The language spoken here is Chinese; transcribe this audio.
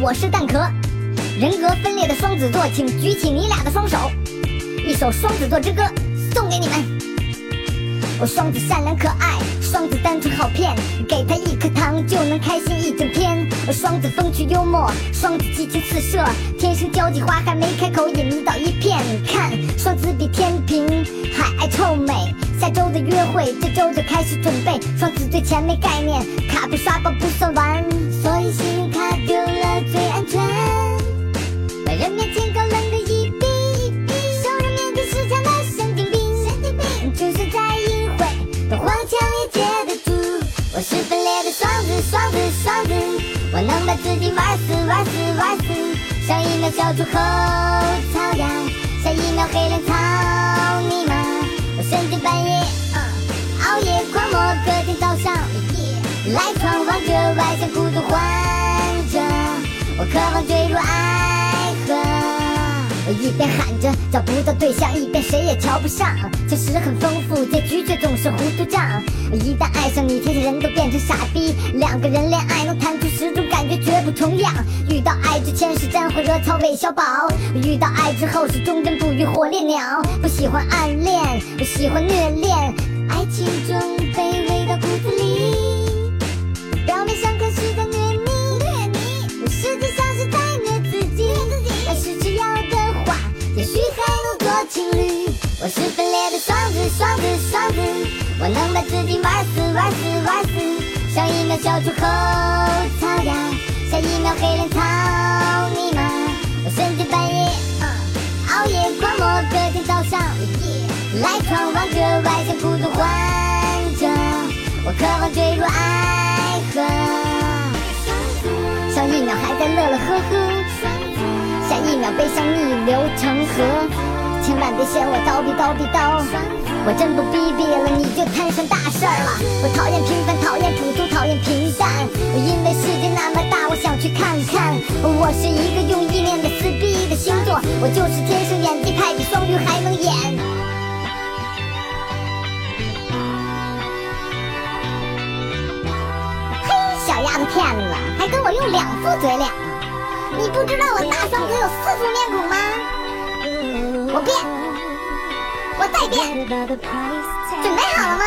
我是蛋壳，人格分裂的双子座，请举起你俩的双手，一首双子座之歌送给你们。我双子善良可爱，双子单纯好骗，给他一颗糖就能开心一整天。我双子风趣幽默，双子激情四射，天生交际花还没开口也迷倒一片。看，双子比天平还爱臭美，下周的约会这周就开始准备。双子对钱没概念，卡被刷爆不算完，所以心自己玩死，玩死，玩死。上一秒小猪后槽呀，下一秒黑脸草你妈。我深更半夜，熬夜狂魔，隔天早上，赖床望着外向孤独患者，我渴望坠入爱河。我一边喊着找不到对象，一边谁也瞧不上。现实很丰富，结局却总是糊涂账。一旦爱上你，天下人都变成傻逼。两个人恋爱能谈出，不重样。遇到爱之前是战火热草韦小宝，遇到爱之后是忠贞不渝火烈鸟。不喜欢暗恋，不喜欢虐恋，爱情中卑微到骨子里。表面上看是在虐你，虐你，实际上是在虐自己。要是只要的话，也许还能做情侣。我是分裂的双子，双子，双子，我能把自己玩死，玩死，玩死。上一秒小猪后槽牙，下一秒黑脸草泥马。我深更半夜，熬夜狂魔，隔天早上，赖床望着外星孤独患者，我渴望坠入爱河。上一秒还在乐乐呵呵，下一秒悲伤逆流成河。千万别嫌我叨逼叨逼叨，我真不逼逼了，你就摊上大事儿了。我讨厌平凡，讨厌普通，讨厌平淡。我因为世界那么，我是一个用意念的撕逼的星座，我就是天生演技派，比双鱼还能演。嘿，小丫头片子，还跟我用两副嘴脸？你不知道我大双子有四副面孔吗？我变，我再变，准备好了吗？